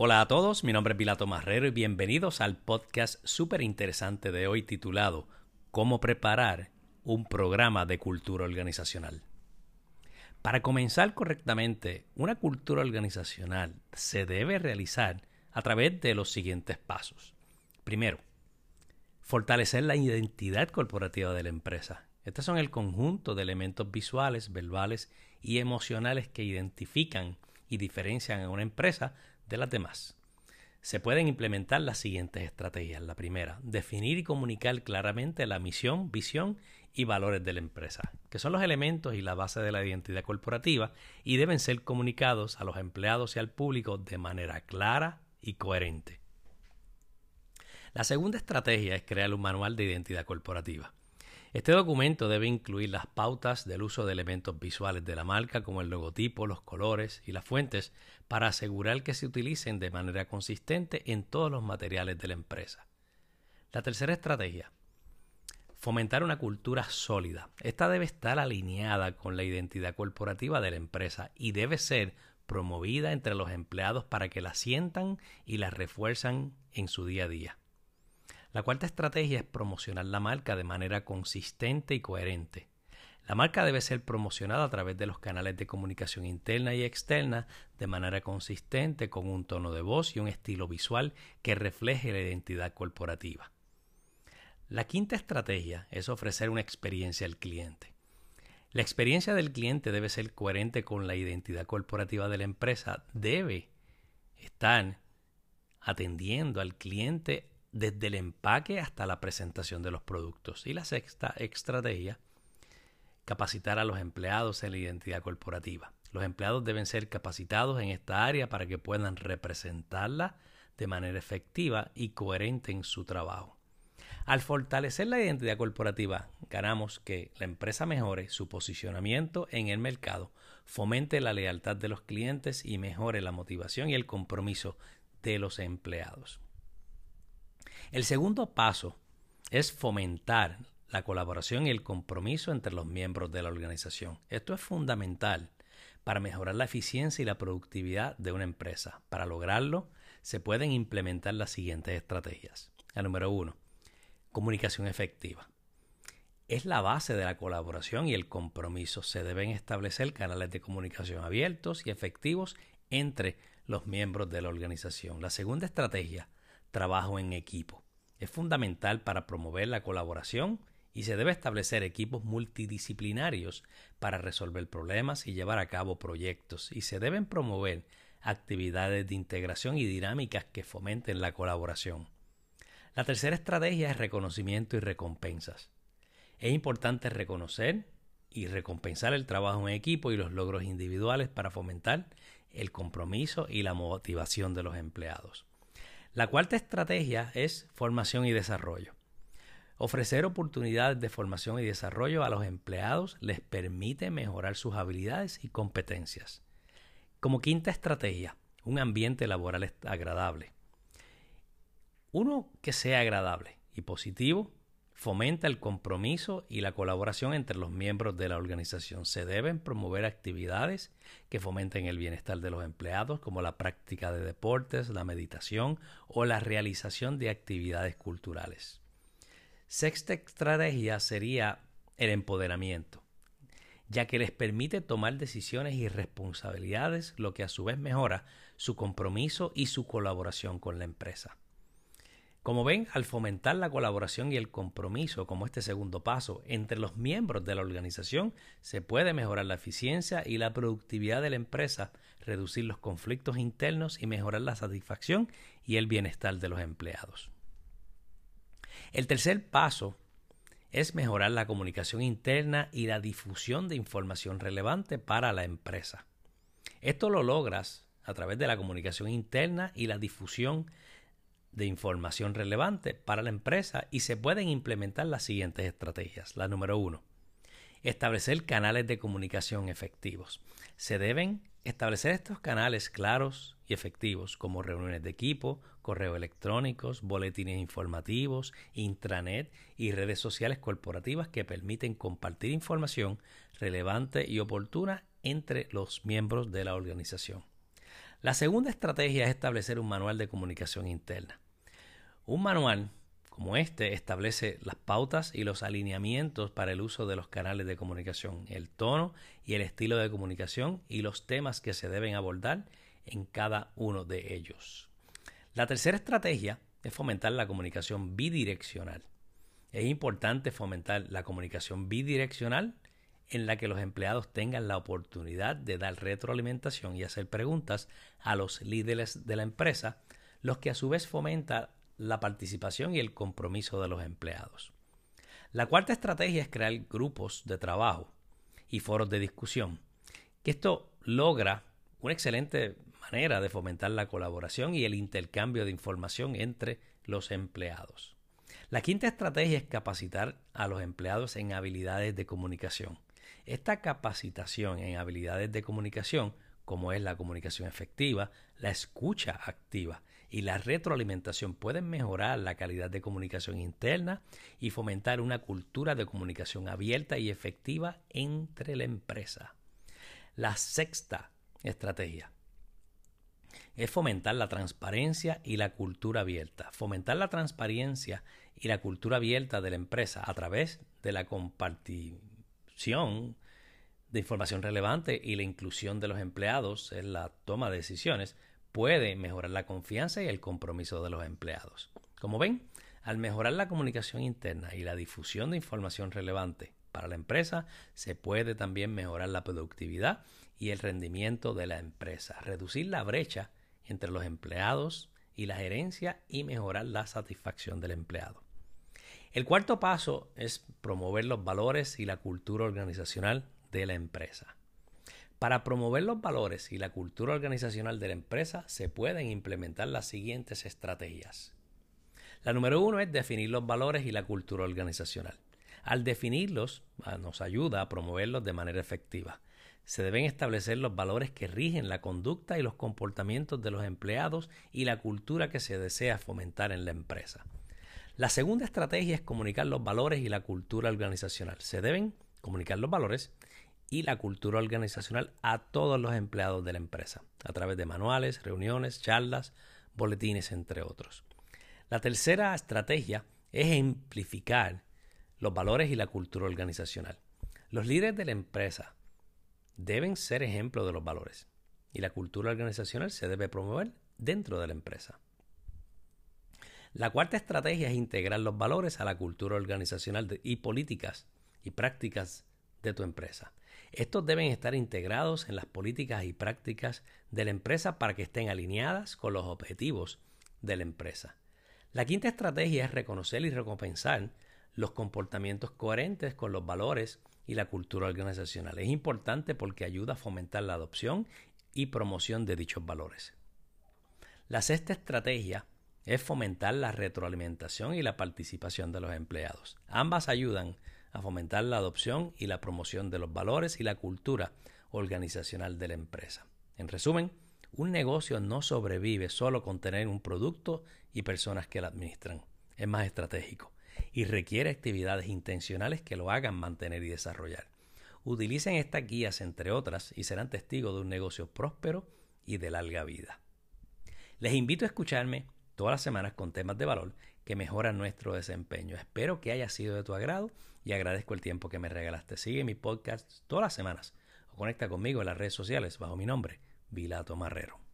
Hola a todos, mi nombre es Pilato Marrero y bienvenidos al podcast súper interesante de hoy titulado Cómo preparar un programa de cultura organizacional. Para comenzar correctamente, una cultura organizacional se debe realizar a través de los siguientes pasos. Primero, fortalecer la identidad corporativa de la empresa. Estos son el conjunto de elementos visuales, verbales y emocionales que identifican y diferencian a una empresa de las demás. Se pueden implementar las siguientes estrategias. La primera, definir y comunicar claramente la misión, visión y valores de la empresa, que son los elementos y la base de la identidad corporativa y deben ser comunicados a los empleados y al público de manera clara y coherente. La segunda estrategia es crear un manual de identidad corporativa. Este documento debe incluir las pautas del uso de elementos visuales de la marca como el logotipo, los colores y las fuentes para asegurar que se utilicen de manera consistente en todos los materiales de la empresa. La tercera estrategia. Fomentar una cultura sólida. Esta debe estar alineada con la identidad corporativa de la empresa y debe ser promovida entre los empleados para que la sientan y la refuerzan en su día a día. La cuarta estrategia es promocionar la marca de manera consistente y coherente. La marca debe ser promocionada a través de los canales de comunicación interna y externa de manera consistente con un tono de voz y un estilo visual que refleje la identidad corporativa. La quinta estrategia es ofrecer una experiencia al cliente. La experiencia del cliente debe ser coherente con la identidad corporativa de la empresa. Debe estar atendiendo al cliente desde el empaque hasta la presentación de los productos. Y la sexta estrategia, capacitar a los empleados en la identidad corporativa. Los empleados deben ser capacitados en esta área para que puedan representarla de manera efectiva y coherente en su trabajo. Al fortalecer la identidad corporativa, ganamos que la empresa mejore su posicionamiento en el mercado, fomente la lealtad de los clientes y mejore la motivación y el compromiso de los empleados. El segundo paso es fomentar la colaboración y el compromiso entre los miembros de la organización. Esto es fundamental para mejorar la eficiencia y la productividad de una empresa. Para lograrlo, se pueden implementar las siguientes estrategias. La número uno, comunicación efectiva. Es la base de la colaboración y el compromiso. Se deben establecer canales de comunicación abiertos y efectivos entre los miembros de la organización. La segunda estrategia, trabajo en equipo. Es fundamental para promover la colaboración y se debe establecer equipos multidisciplinarios para resolver problemas y llevar a cabo proyectos y se deben promover actividades de integración y dinámicas que fomenten la colaboración. La tercera estrategia es reconocimiento y recompensas. Es importante reconocer y recompensar el trabajo en equipo y los logros individuales para fomentar el compromiso y la motivación de los empleados. La cuarta estrategia es formación y desarrollo. Ofrecer oportunidades de formación y desarrollo a los empleados les permite mejorar sus habilidades y competencias. Como quinta estrategia, un ambiente laboral agradable. Uno que sea agradable y positivo fomenta el compromiso y la colaboración entre los miembros de la organización. Se deben promover actividades que fomenten el bienestar de los empleados, como la práctica de deportes, la meditación o la realización de actividades culturales. Sexta estrategia sería el empoderamiento, ya que les permite tomar decisiones y responsabilidades, lo que a su vez mejora su compromiso y su colaboración con la empresa. Como ven, al fomentar la colaboración y el compromiso como este segundo paso entre los miembros de la organización, se puede mejorar la eficiencia y la productividad de la empresa, reducir los conflictos internos y mejorar la satisfacción y el bienestar de los empleados. El tercer paso es mejorar la comunicación interna y la difusión de información relevante para la empresa. Esto lo logras a través de la comunicación interna y la difusión de información relevante para la empresa y se pueden implementar las siguientes estrategias. La número uno, establecer canales de comunicación efectivos. Se deben establecer estos canales claros y efectivos como reuniones de equipo, correos electrónicos, boletines informativos, intranet y redes sociales corporativas que permiten compartir información relevante y oportuna entre los miembros de la organización. La segunda estrategia es establecer un manual de comunicación interna. Un manual como este establece las pautas y los alineamientos para el uso de los canales de comunicación, el tono y el estilo de comunicación y los temas que se deben abordar en cada uno de ellos. La tercera estrategia es fomentar la comunicación bidireccional. Es importante fomentar la comunicación bidireccional en la que los empleados tengan la oportunidad de dar retroalimentación y hacer preguntas a los líderes de la empresa, los que a su vez fomentan la participación y el compromiso de los empleados. La cuarta estrategia es crear grupos de trabajo y foros de discusión, que esto logra una excelente manera de fomentar la colaboración y el intercambio de información entre los empleados. La quinta estrategia es capacitar a los empleados en habilidades de comunicación. Esta capacitación en habilidades de comunicación, como es la comunicación efectiva, la escucha activa y la retroalimentación, pueden mejorar la calidad de comunicación interna y fomentar una cultura de comunicación abierta y efectiva entre la empresa. La sexta estrategia es fomentar la transparencia y la cultura abierta. Fomentar la transparencia y la cultura abierta de la empresa a través de la compartición de información relevante y la inclusión de los empleados en la toma de decisiones puede mejorar la confianza y el compromiso de los empleados. Como ven, al mejorar la comunicación interna y la difusión de información relevante para la empresa, se puede también mejorar la productividad y el rendimiento de la empresa, reducir la brecha entre los empleados y la gerencia y mejorar la satisfacción del empleado. El cuarto paso es promover los valores y la cultura organizacional de la empresa. Para promover los valores y la cultura organizacional de la empresa se pueden implementar las siguientes estrategias. La número uno es definir los valores y la cultura organizacional. Al definirlos ah, nos ayuda a promoverlos de manera efectiva se deben establecer los valores que rigen la conducta y los comportamientos de los empleados y la cultura que se desea fomentar en la empresa. La segunda estrategia es comunicar los valores y la cultura organizacional. Se deben comunicar los valores y la cultura organizacional a todos los empleados de la empresa, a través de manuales, reuniones, charlas, boletines, entre otros. La tercera estrategia es amplificar los valores y la cultura organizacional. Los líderes de la empresa deben ser ejemplo de los valores y la cultura organizacional se debe promover dentro de la empresa. La cuarta estrategia es integrar los valores a la cultura organizacional y políticas y prácticas de tu empresa. Estos deben estar integrados en las políticas y prácticas de la empresa para que estén alineadas con los objetivos de la empresa. La quinta estrategia es reconocer y recompensar los comportamientos coherentes con los valores y la cultura organizacional. Es importante porque ayuda a fomentar la adopción y promoción de dichos valores. La sexta estrategia es fomentar la retroalimentación y la participación de los empleados. Ambas ayudan a fomentar la adopción y la promoción de los valores y la cultura organizacional de la empresa. En resumen, un negocio no sobrevive solo con tener un producto y personas que lo administran. Es más estratégico y requiere actividades intencionales que lo hagan mantener y desarrollar. Utilicen estas guías, entre otras, y serán testigos de un negocio próspero y de larga vida. Les invito a escucharme todas las semanas con temas de valor que mejoran nuestro desempeño. Espero que haya sido de tu agrado y agradezco el tiempo que me regalaste. Sigue mi podcast todas las semanas o conecta conmigo en las redes sociales bajo mi nombre, Vilato Marrero.